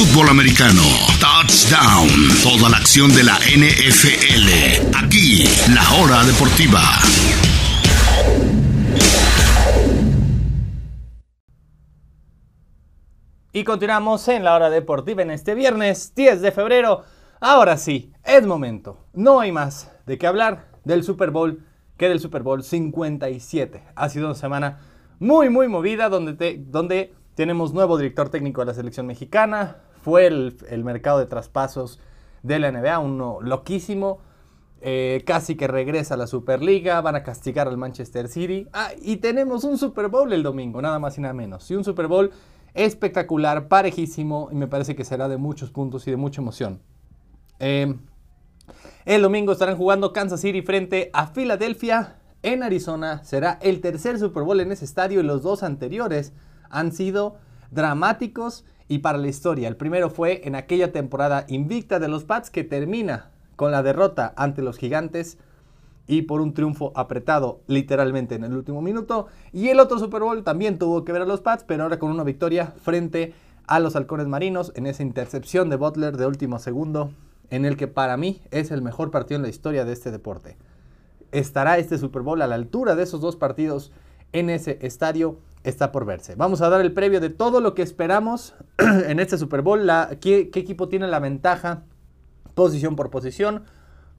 fútbol americano. Touchdown. Toda la acción de la NFL. Aquí, la hora deportiva. Y continuamos en la hora deportiva en este viernes 10 de febrero. Ahora sí, es momento. No hay más de qué hablar del Super Bowl que del Super Bowl 57. Ha sido una semana muy, muy movida donde, donde tenemos nuevo director técnico de la selección mexicana. Fue el, mercado de traspasos de la NBA, uno loquísimo. Eh, casi que regresa a la Superliga, van a castigar al Manchester City. Ah, y tenemos un Super Bowl el domingo, nada más y nada menos. Y un Super Bowl espectacular, parejísimo y me parece que será de muchos puntos y de mucha emoción. Eh, el domingo estarán jugando Kansas City frente a Filadelfia en Arizona. Será el tercer Super Bowl en ese estadio y los dos anteriores han sido dramáticos y para la historia. El primero fue en aquella temporada invicta de los Pats que termina con la derrota ante los Gigantes y por un triunfo apretado literalmente en el último minuto. Y el otro Super Bowl también tuvo que ver a los Pats, pero ahora con una victoria frente a los Halcones Marinos en esa intercepción de Butler de último segundo, en el que para mí es el mejor partido en la historia de este deporte. ¿Estará este Super Bowl a la altura de esos dos partidos en ese estadio? Está por verse. Vamos a dar el previo de todo lo que esperamos en este Super Bowl. ¿qué, ¿Qué equipo tiene la ventaja posición por posición?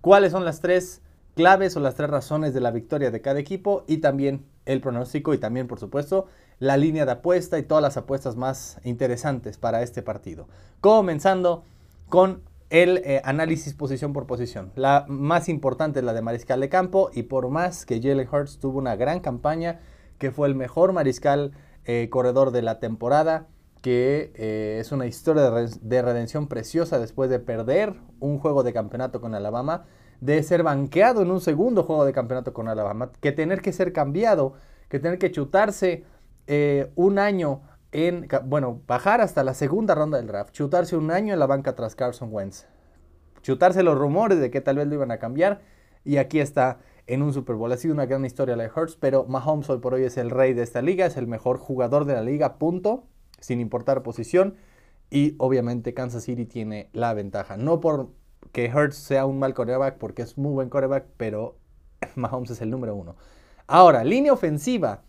¿Cuáles son las tres claves o las tres razones de la victoria de cada equipo y también el pronóstico y también, por supuesto, la línea de apuesta y todas las apuestas más interesantes para este partido. Comenzando con el eh, análisis posición por posición. La más importante es la de mariscal de campo y por más que Jalen Hurts tuvo una gran campaña, que fue el mejor mariscal eh, corredor de la temporada, que eh, es una historia de redención preciosa después de perder un juego de campeonato con Alabama, de ser banqueado en un segundo juego de campeonato con Alabama, que tener que ser cambiado, que tener que chutarse eh, un año en, bueno, bajar hasta la segunda ronda del draft, chutarse un año en la banca tras Carson Wentz, chutarse los rumores de que tal vez lo iban a cambiar, y aquí está en un Super Bowl. Ha sido una gran historia la de Hurts, pero Mahomes hoy por hoy es el rey de esta liga, es el mejor jugador de la liga, punto, sin importar posición. Y obviamente Kansas City tiene la ventaja. No por que Hurts sea un mal coreback porque es muy buen coreback, pero Mahomes es el número uno. Ahora, línea ofensiva.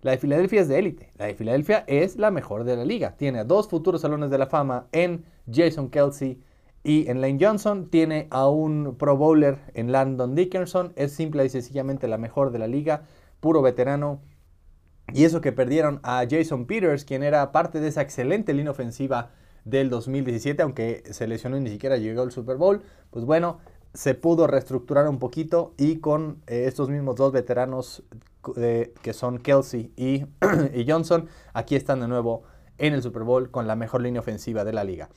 La de Filadelfia es de élite. La de Filadelfia es la mejor de la liga. Tiene a dos futuros salones de la fama en Jason Kelsey y en Lane Johnson. Tiene a un Pro Bowler en Landon Dickerson. Es simple y sencillamente la mejor de la liga. Puro veterano. Y eso que perdieron a Jason Peters, quien era parte de esa excelente línea ofensiva del 2017, aunque se lesionó y ni siquiera llegó al Super Bowl, pues bueno, se pudo reestructurar un poquito y con eh, estos mismos dos veteranos eh, que son Kelsey y, y, Johnson, aquí están de nuevo en el Super Bowl con la mejor línea ofensiva de la liga.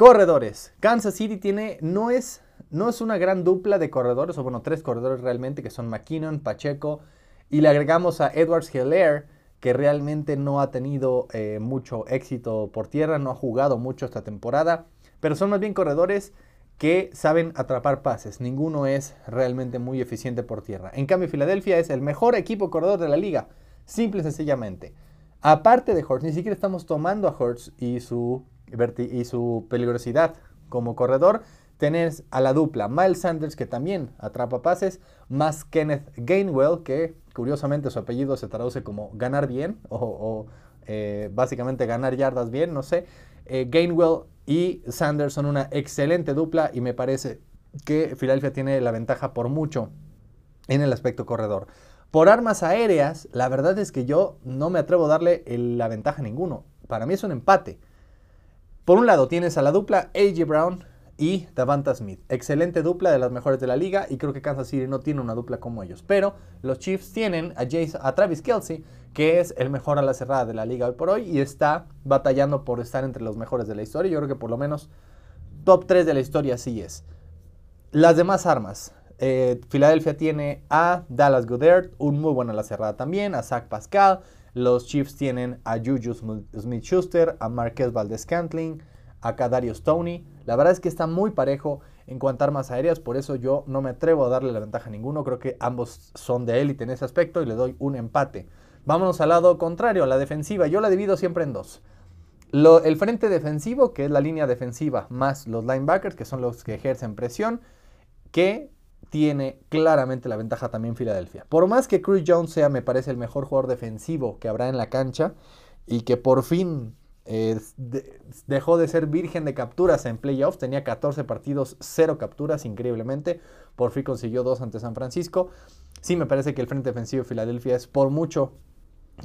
Corredores. Kansas City tiene, no es, no es una gran dupla de corredores, o bueno, tres corredores realmente, que son McKinnon, Pacheco, y le agregamos a Edwards Hilaire, que realmente no ha tenido eh, mucho éxito por tierra, no ha jugado mucho esta temporada, pero son más bien corredores que saben atrapar pases. Ninguno es realmente muy eficiente por tierra. En cambio, Filadelfia es el mejor equipo corredor de la liga, simple y sencillamente. Aparte de Hurts, ni siquiera estamos tomando a Hurts y su, y su peligrosidad como corredor. Tenés a la dupla Miles Sanders, que también atrapa pases, más Kenneth Gainwell, que curiosamente su apellido se traduce como ganar bien o, eh, básicamente ganar yardas bien, no sé. Eh, Gainwell y Sanders son una excelente dupla y me parece que Filadelfia tiene la ventaja por mucho en el aspecto corredor. Por armas aéreas, la verdad es que yo no me atrevo a darle la ventaja a ninguno. Para mí es un empate. Por un lado tienes a la dupla AJ Brown y Davanta Smith. Excelente dupla de las mejores de la liga y creo que Kansas City no tiene una dupla como ellos. Pero los Chiefs tienen a, a Travis Kelsey, que es el mejor a la cerrada de la liga hoy por hoy y está batallando por estar entre los mejores de la historia. Yo creo que por lo menos top 3 de la historia sí es. Las demás armas. Eh, Filadelfia tiene a Dallas Goddard, un muy bueno a la cerrada también, a Zach Pascal. Los Chiefs tienen a Juju Smith-Schuster, a Marquez Valdez-Cantling, a Kadarius Stoney. La verdad es que está muy parejo en cuanto a armas aéreas, por eso yo no me atrevo a darle la ventaja a ninguno. Creo que ambos son de élite en ese aspecto y le doy un empate. Vámonos al lado contrario, a la defensiva. Yo la divido siempre en dos. el frente defensivo, que es la línea defensiva, más los linebackers, que son los que ejercen presión, que tiene claramente la ventaja también Filadelfia. Por más que Chris Jones sea, me parece, el mejor jugador defensivo que habrá en la cancha y que por fin eh, dejó de ser virgen de capturas en playoffs, tenía 14 partidos, 0 capturas, increíblemente, por fin consiguió 2 ante San Francisco. Sí me parece que el frente defensivo de Filadelfia es por mucho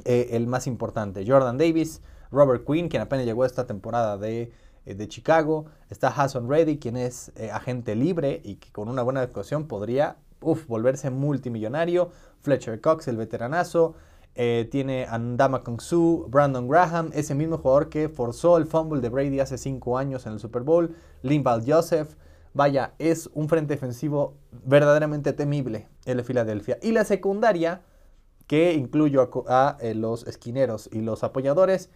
eh, el más importante. Jordan Davis, Robert Quinn, quien apenas llegó esta temporada de de Chicago. Está Hassan Reddy, quien es eh, agente libre y que con una buena actuación podría volverse multimillonario. Fletcher Cox, el veteranazo. Eh, tiene Andama Kong Su, Brandon Graham, ese mismo jugador que forzó el fumble de Brady hace 5 años en el Super Bowl. Limbal Joseph. Vaya, es un frente defensivo verdaderamente temible el de Filadelfia. Y la secundaria, que incluyo a los esquineros y los apoyadores,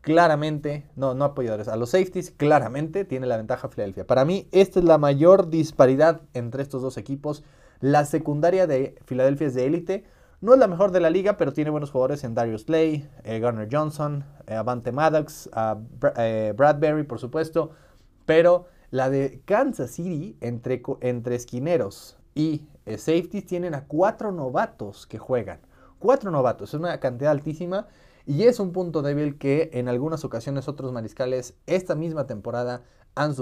claramente, no, no apoyadores, a los safeties, claramente tiene la ventaja Filadelfia. Para mí, esta es la mayor disparidad entre estos dos equipos. La secundaria de Filadelfia es de élite. No es la mejor de la liga, pero tiene buenos jugadores en Darius Slay, eh, Garner Johnson, eh, Avante Maddox, eh, Bradbury, por supuesto. Pero la de Kansas City, entre, entre esquineros y safeties, tienen a cuatro novatos que juegan. Cuatro novatos, es una cantidad altísima. Y es un punto débil que en algunas ocasiones otros mariscales esta misma temporada han,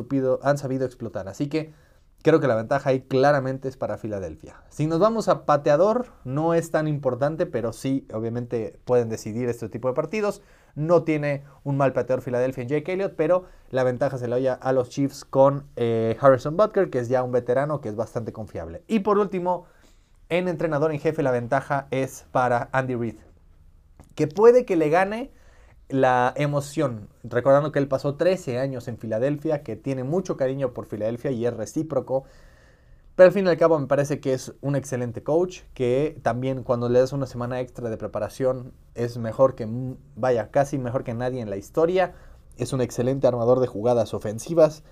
han sabido explotar. Así que creo que la ventaja ahí claramente es para Filadelfia. Si nos vamos a pateador, no es tan importante, pero sí, obviamente pueden decidir este tipo de partidos. No tiene un mal pateador Filadelfia en Jake Elliott, pero la ventaja se la oye a los Chiefs con eh, Harrison Butker, que es ya un veterano que es bastante confiable. Y por último, en entrenador en jefe, la ventaja es para Andy Reid que puede que le gane la emoción, recordando que él pasó 13 años en Filadelfia, que tiene mucho cariño por Filadelfia y es recíproco, pero al fin y al cabo me parece que es un excelente coach, que también cuando le das una semana extra de preparación es mejor que, vaya, casi mejor que nadie en la historia, es un excelente armador de jugadas ofensivas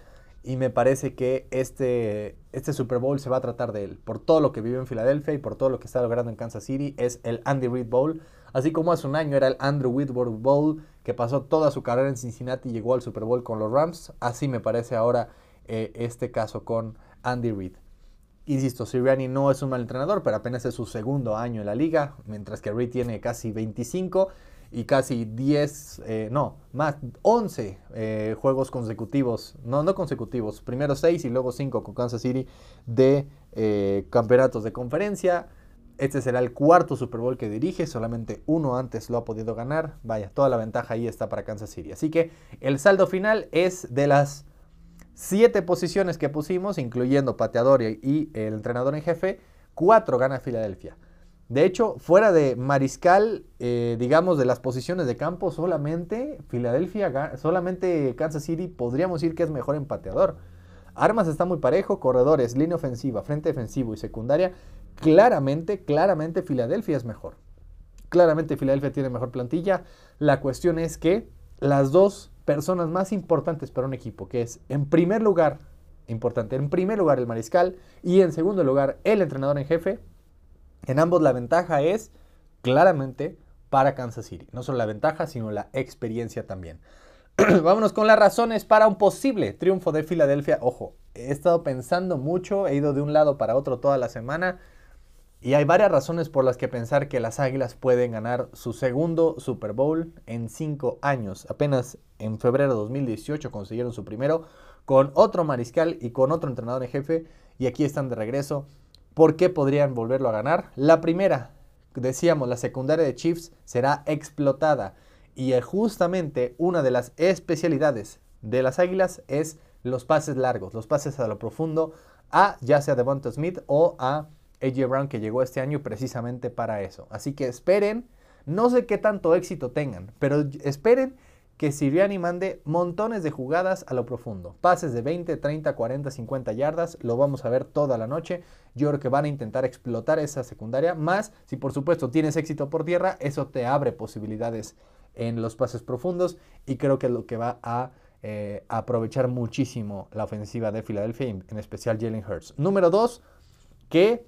y me parece que este, este Super Bowl se va a tratar de él, por todo lo que vive en Filadelfia y por todo lo que está logrando en Kansas City, es el Andy Reid Bowl Así como hace un año era el Andrew Whitworth Bowl, que pasó toda su carrera en Cincinnati y llegó al Super Bowl con los Rams, así me parece ahora eh, este caso con Andy Reid. Insisto, Sirianni no es un mal entrenador, pero apenas es su segundo año en la liga, mientras que Reid tiene casi 25 y casi 10, eh, no, más 11 eh, juegos consecutivos, no, no consecutivos, primero 6 y luego 5 con Kansas City de campeonatos de conferencia. Este será el cuarto Super Bowl que dirige, solamente uno antes lo ha podido ganar. Vaya, toda la ventaja ahí está para Kansas City. Así que el saldo final es de las siete posiciones que pusimos, incluyendo pateador y el entrenador en jefe, cuatro gana Filadelfia. De hecho, fuera de Mariscal, eh, digamos, de las posiciones de campo, solamente Filadelfia, solamente Kansas City podríamos decir que es mejor en pateador. Armas está muy parejo, corredores, línea ofensiva, frente defensivo y secundaria claramente, claramente Filadelfia es mejor. Claramente Filadelfia tiene mejor plantilla. La cuestión es que las dos personas más importantes para un equipo, que es en primer lugar, importante, en primer lugar el mariscal y en segundo lugar el entrenador en jefe, en ambos la ventaja es claramente para Kansas City. No solo la ventaja, sino la experiencia también. Vámonos con las razones para un posible triunfo de Filadelfia. Ojo, he estado pensando mucho, he ido de un lado para otro toda la semana. Y hay varias razones por las que pensar que las Águilas pueden ganar su segundo Super Bowl en cinco años. Apenas en febrero de 2018 consiguieron su primero con otro mariscal y con otro entrenador en jefe. Y aquí están de regreso. ¿Por qué podrían volverlo a ganar? La primera, decíamos, la secundaria de Chiefs será explotada. Y justamente una de las especialidades de las Águilas es los pases largos, los pases a lo profundo a ya sea Devonta Smith o a AJ Brown que llegó este año precisamente para eso. Así que esperen, no sé qué tanto éxito tengan, pero esperen que Siriani mande montones de jugadas a lo profundo. Pases de 20, 30, 40, 50 yardas, lo vamos a ver toda la noche. Yo creo que van a intentar explotar esa secundaria, más si por supuesto tienes éxito por tierra, eso te abre posibilidades en los pases profundos y creo que es lo que va a eh, aprovechar muchísimo la ofensiva de Filadelfia, en especial Jalen Hurts. Número 2, que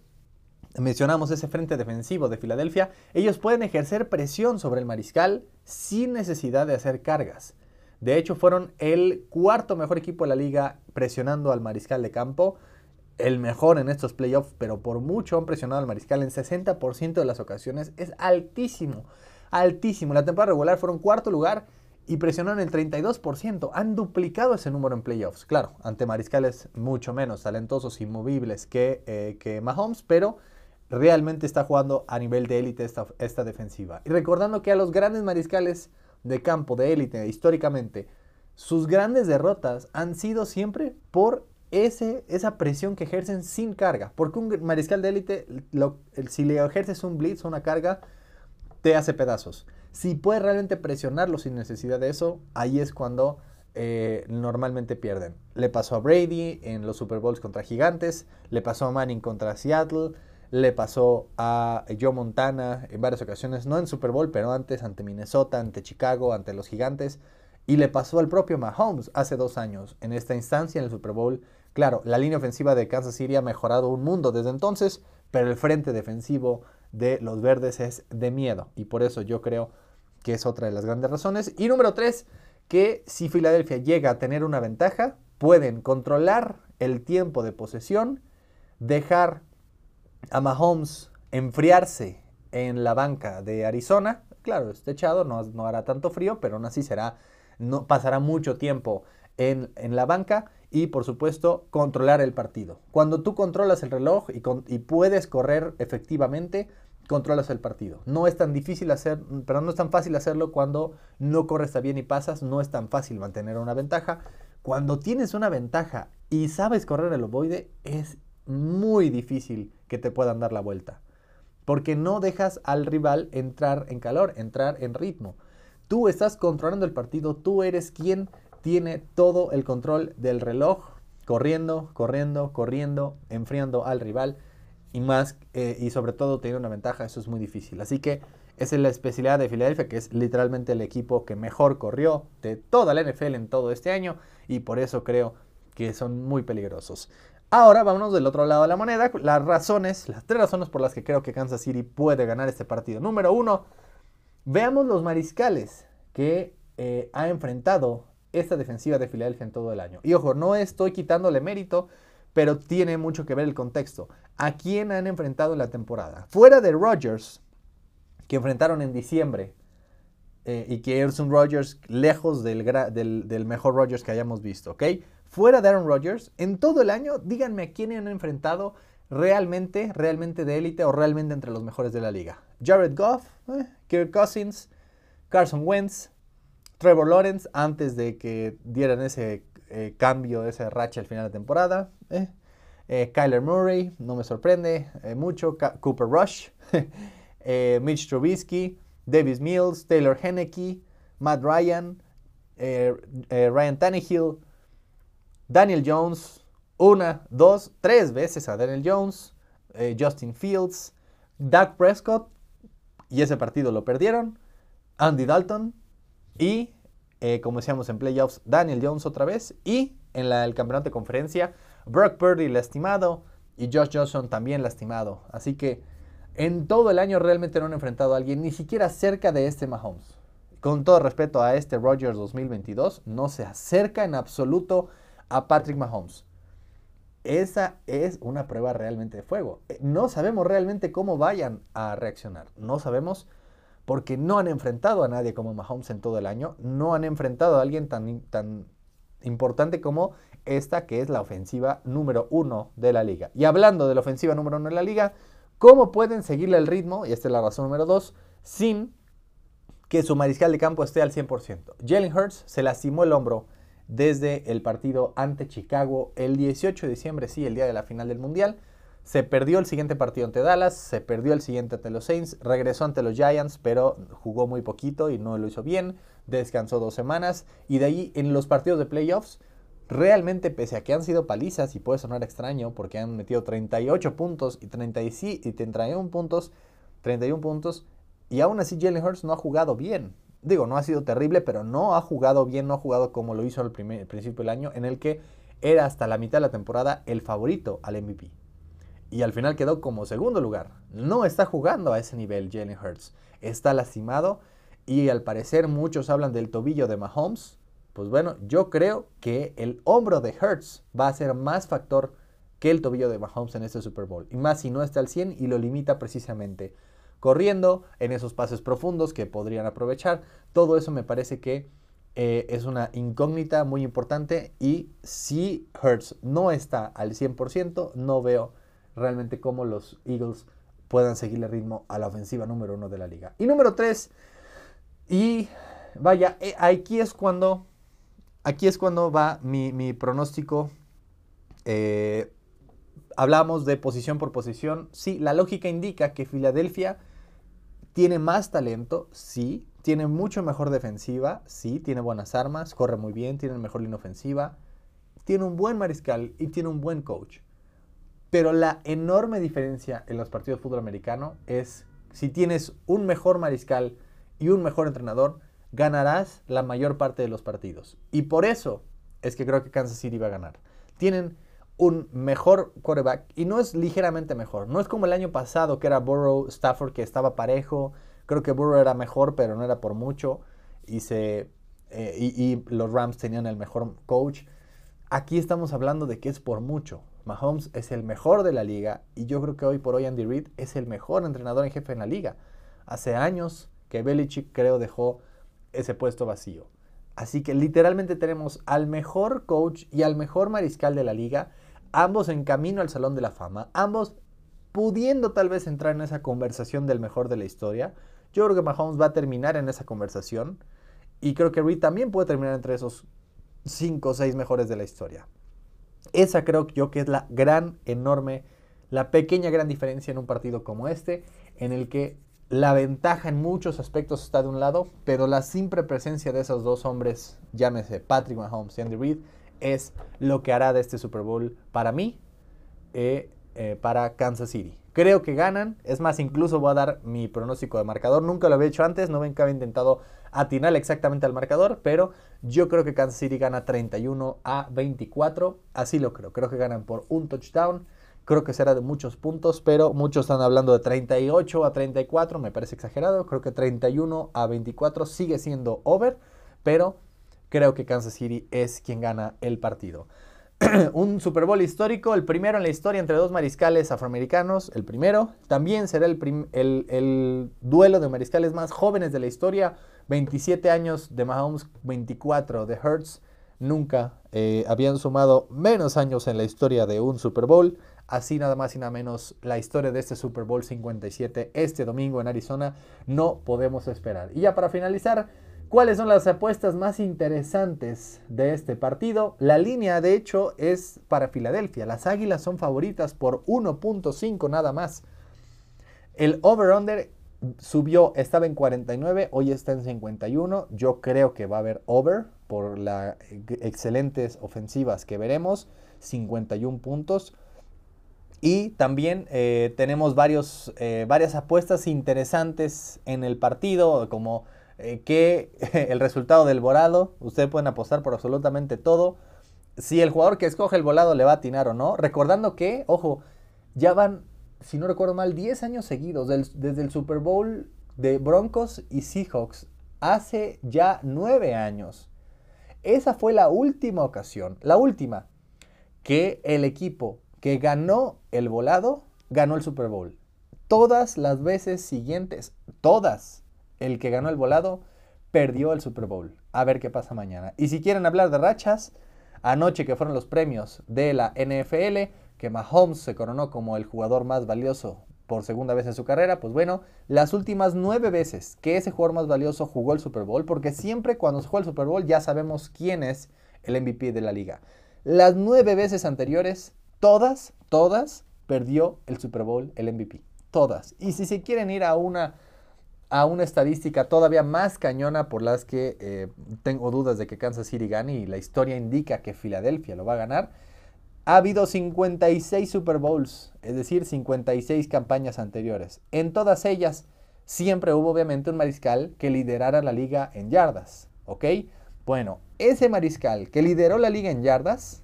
mencionamos ese frente defensivo de Filadelfia, ellos pueden ejercer presión sobre el mariscal sin necesidad de hacer cargas. De hecho, fueron el cuarto mejor equipo de la liga presionando al mariscal de campo. El mejor en estos playoffs, pero por mucho han presionado al mariscal en 60% de las ocasiones. Es altísimo, altísimo. La temporada regular fueron cuarto lugar y presionaron el 32%. Han duplicado ese número en playoffs. Claro, ante mariscales mucho menos talentosos y movibles que, eh, que Mahomes, pero realmente está jugando a nivel de élite esta, esta defensiva. Y recordando que a los grandes mariscales de campo de élite históricamente, sus grandes derrotas han sido siempre por ese, esa presión que ejercen sin carga. Porque un mariscal de élite, si le ejerces un blitz o una carga, te hace pedazos. Si puedes realmente presionarlo sin necesidad de eso, ahí es cuando eh, normalmente pierden. Le pasó a Brady en los Super Bowls contra Gigantes, le pasó a Manning contra Seattle, le pasó a Joe Montana en varias ocasiones, no en Super Bowl, pero antes ante Minnesota, ante Chicago, ante los Gigantes. Y le pasó al propio Mahomes hace dos años, en esta instancia en el Super Bowl. Claro, la línea ofensiva de Kansas City ha mejorado un mundo desde entonces, pero el frente defensivo de los verdes es de miedo. Y por eso yo creo que es otra de las grandes razones. Y número tres, que si Filadelfia llega a tener una ventaja, pueden controlar el tiempo de posesión, dejar a Mahomes enfriarse en la banca de Arizona. Claro, este echado, no, no hará tanto frío, pero aún así será, no, pasará mucho tiempo en, la banca y por supuesto controlar el partido. Cuando tú controlas el reloj y, y, puedes correr efectivamente, controlas el partido. No es tan difícil hacer, pero no es tan fácil hacerlo cuando no corres tan bien y pasas, no es tan fácil mantener una ventaja. Cuando tienes una ventaja y sabes correr el ovoide, es muy difícil que te puedan dar la vuelta. Porque no dejas al rival entrar en calor, entrar en ritmo. Tú estás controlando el partido, tú eres quien tiene todo el control del reloj, corriendo, corriendo, corriendo, enfriando al rival y más, eh, y sobre todo teniendo una ventaja, eso es muy difícil. Así que esa es la especialidad de Filadelfia, que es literalmente el equipo que mejor corrió de toda la NFL en todo este año, y por eso creo que son muy peligrosos. Ahora vámonos del otro lado de la moneda. Las razones, las tres razones por las que creo que Kansas City puede ganar este partido. Número uno, veamos los mariscales que eh, ha enfrentado esta defensiva de Filadelfia en todo el año. Y ojo, no estoy quitándole mérito, pero tiene mucho que ver el contexto. ¿A quién han enfrentado en la temporada? Fuera de Rodgers, que enfrentaron en diciembre, eh, y que es un Rodgers lejos del, del, mejor Rodgers que hayamos visto, ¿ok? Fuera de Aaron Rodgers, en todo el año, díganme a quién han enfrentado realmente, realmente de élite o realmente entre los mejores de la liga. Jared Goff, eh, Kirk Cousins, Carson Wentz, Trevor Lawrence, antes de que dieran ese eh, cambio, ese racha al final de temporada. Eh, Kyler Murray, no me sorprende mucho. Cooper Rush, Mitch Trubisky, Davis Mills, Taylor Henneke, Matt Ryan, Ryan Tannehill, Daniel Jones, una, dos, tres veces a Daniel Jones, eh, Justin Fields, Doug Prescott, y ese partido lo perdieron, Andy Dalton, y eh, como decíamos en playoffs, Daniel Jones otra vez, y en el campeonato de conferencia, Brock Purdy lastimado, y Josh Johnson también lastimado. Así que en todo el año realmente no han enfrentado a alguien ni siquiera cerca de este Mahomes. Con todo respeto a este Rogers 2022, no se acerca en absoluto a Patrick Mahomes. Esa es una prueba realmente de fuego. Eh, no sabemos realmente cómo vayan a reaccionar. No sabemos porque no han enfrentado a nadie como Mahomes en todo el año. No han enfrentado a alguien tan, tan importante como esta que es la ofensiva número uno de la liga. Y hablando de la ofensiva número uno de la liga, ¿cómo pueden seguirle el ritmo? Y esta es la razón número dos, sin que su mariscal de campo esté al 100%. Jalen Hurts se lastimó el hombro desde el partido ante Chicago el 18 de diciembre, sí, el día de la final del Mundial. Se perdió el siguiente partido ante Dallas, se perdió el siguiente ante los Saints, regresó ante los Giants, pero jugó muy poquito y no lo hizo bien, descansó dos semanas y de ahí en los partidos de playoffs, realmente pese a que han sido palizas y puede sonar extraño porque han metido 38 puntos y, 30 y 31 puntos, 31 puntos y aún así Jalen Hurts no ha jugado bien digo, no ha sido terrible, pero no ha jugado bien, no ha jugado como lo hizo al principio del año, en el que era hasta la mitad de la temporada el favorito al MVP. Y al final quedó como segundo lugar. No está jugando a ese nivel Jalen Hurts. Está lastimado y al parecer muchos hablan del tobillo de Mahomes. Pues bueno, yo creo que el hombro de Hertz va a ser más factor que el tobillo de Mahomes en este Super Bowl. Y más si no está al 100 y lo limita precisamente corriendo en esos pases profundos que podrían aprovechar. Todo eso me parece que eh, es una incógnita muy importante y si Hertz no está al 100%, no veo realmente cómo los Eagles puedan seguirle ritmo a la ofensiva número uno de la liga. Y número tres, y vaya, eh, aquí es cuando, aquí es cuando va mi, pronóstico. Eh, hablamos de posición por posición. Sí, la lógica indica que Filadelfia tiene más talento, sí, tiene mucho mejor defensiva, sí, tiene buenas armas, corre muy bien, tiene mejor línea ofensiva, tiene un buen mariscal y tiene un buen coach. Pero la enorme diferencia en los partidos de fútbol americano es si tienes un mejor mariscal y un mejor entrenador, ganarás la mayor parte de los partidos. Y por eso es que creo que Kansas City va a ganar. Tienen un mejor quarterback y no es ligeramente mejor. No es como el año pasado que era Burrow, Stafford que estaba parejo. Creo que Burrow era mejor, pero no era por mucho. Y, se, eh, y, los Rams tenían el mejor coach. Aquí estamos hablando de que es por mucho. Mahomes es el mejor de la liga y yo creo que hoy por hoy Andy Reid es el mejor entrenador en jefe en la liga. Hace años que Belichick creo dejó ese puesto vacío. Así que literalmente tenemos al mejor coach y al mejor mariscal de la liga ambos en camino al Salón de la Fama, ambos pudiendo tal vez entrar en esa conversación del mejor de la historia. Yo creo que Mahomes va a terminar en esa conversación y creo que Reed también puede terminar entre esos 5 o 6 mejores de la historia. Esa creo yo que es la gran, enorme, la pequeña gran diferencia en un partido como este, en el que la ventaja en muchos aspectos está de un lado, pero la simple presencia de esos dos hombres, llámese Patrick Mahomes y Andy Reid, es lo que hará de este Super Bowl para mí, eh, eh, para Kansas City. Creo que ganan, es más, incluso voy a dar mi pronóstico de marcador. Nunca lo había hecho antes, no que había intentado atinar exactamente al marcador, pero yo creo que Kansas City gana 31 a 24. Así lo creo, creo que ganan por un touchdown. Creo que será de muchos puntos, pero muchos están hablando de 38 a 34, me parece exagerado. Creo que 31 a 24 sigue siendo over, pero creo que Kansas City es quien gana el partido. un Super Bowl histórico, el primero en la historia entre dos mariscales afroamericanos, el primero. También será el, el, duelo de mariscales más jóvenes de la historia, 27 años de Mahomes, 24 de Hertz. Nunca eh, habían sumado menos años en la historia de un Super Bowl. Así nada más y nada menos la historia de este Super Bowl 57 este domingo en Arizona. No podemos esperar. Y ya para finalizar, ¿Cuáles son las apuestas más interesantes de este partido? La línea, de hecho, es para Filadelfia. Las Águilas son favoritas por 1.5 nada más. El over-under subió, estaba en 49, hoy está en 51. Yo creo que va a haber over por las excelentes ofensivas que veremos. 51 puntos. Y también eh, tenemos varios, eh, varias apuestas interesantes en el partido, como eh, que el resultado del volado, ustedes pueden apostar por absolutamente todo. Si el jugador que escoge el volado le va a atinar o no. Recordando que, ojo, ya van, si no recuerdo mal, 10 años seguidos desde el Super Bowl de Broncos y Seahawks. Hace ya 9 años. Esa fue la última ocasión, la última, que el equipo que ganó el volado ganó el Super Bowl. Todas las veces siguientes, todas, el que ganó el volado perdió el Super Bowl. A ver qué pasa mañana. Y si quieren hablar de rachas, anoche que fueron los premios de la NFL, que Mahomes se coronó como el jugador más valioso por segunda vez en su carrera, pues bueno, las últimas nueve veces que ese jugador más valioso jugó el Super Bowl, porque siempre cuando se juega el Super Bowl ya sabemos quién es el MVP de la liga. Las nueve veces anteriores, todas, todas, perdió el Super Bowl el MVP. Todas. Y si se quieren ir a una a una estadística todavía más cañona por las que eh, tengo dudas de que Kansas City gane y la historia indica que Filadelfia lo va a ganar. Ha habido 56 Super Bowls, es decir, 56 campañas anteriores. En todas ellas siempre hubo obviamente un mariscal que liderara la liga en yardas, ¿ok? Bueno, ese mariscal que lideró la liga en yardas,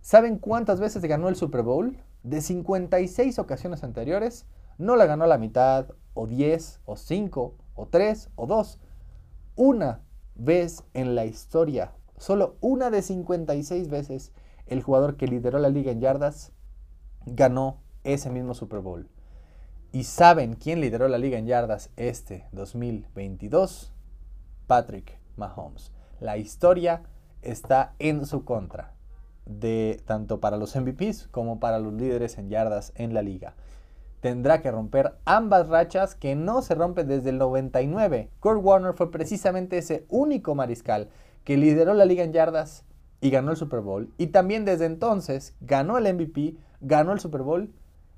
¿saben cuántas veces ganó el Super Bowl? De 56 ocasiones anteriores, no la ganó la mitad, o 10, o 5, o 3, o 2. Una vez en la historia, solo una de 56 veces, el jugador que lideró la liga en yardas ganó ese mismo Super Bowl. ¿Y saben quién lideró la liga en yardas este 2022? Patrick Mahomes. La historia está en su contra, de tanto para los MVPs como para los líderes en yardas en la liga. Tendrá que romper ambas rachas que no se rompen desde el 99. Kurt Warner fue precisamente ese único mariscal que lideró la liga en yardas y ganó el Super Bowl. Y también desde entonces ganó el MVP, ganó el Super Bowl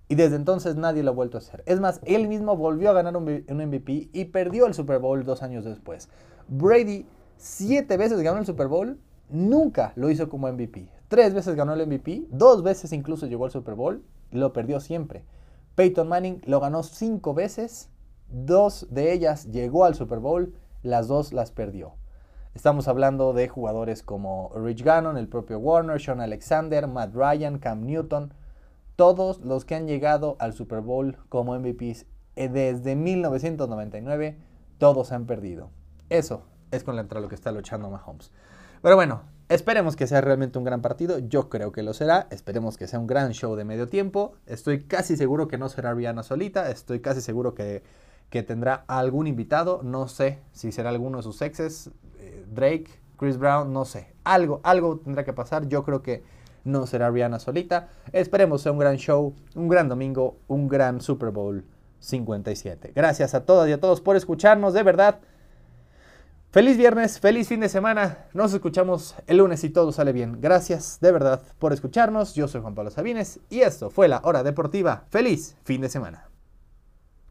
y desde entonces nadie lo ha vuelto a hacer. Es más, él mismo volvió a ganar un MVP y perdió el Super Bowl dos años después. Brady siete veces ganó el Super Bowl, nunca lo hizo como MVP. Tres veces ganó el MVP, dos veces incluso llegó al Super Bowl, lo perdió siempre. Peyton Manning lo ganó cinco veces, dos de ellas llegó al Super Bowl, las dos las perdió. Estamos hablando de jugadores como Rich Gannon, el propio Warner, Sean Alexander, Matt Ryan, Cam Newton, todos los que han llegado al Super Bowl como MVPs eh, desde 1999, todos han perdido. Eso es contra lo que está luchando Mahomes. Pero bueno, esperemos que sea realmente un gran partido. Yo creo que lo será. Esperemos que sea un gran show de medio tiempo. Estoy casi seguro que no será Rihanna solita. Estoy casi seguro que, que tendrá algún invitado. No sé si será alguno de sus exes. Eh, Drake, Chris Brown, no sé. Algo, algo tendrá que pasar. Yo creo que no será Rihanna solita. Esperemos sea un gran show, un gran domingo, un gran Super Bowl 57. Gracias a todas y a todos por escucharnos. De verdad. Feliz viernes, feliz fin de semana. Nos escuchamos el lunes y todo sale bien. Gracias de verdad por escucharnos. Yo soy Juan Pablo Sabines y esto fue la Hora Deportiva. Feliz fin de semana.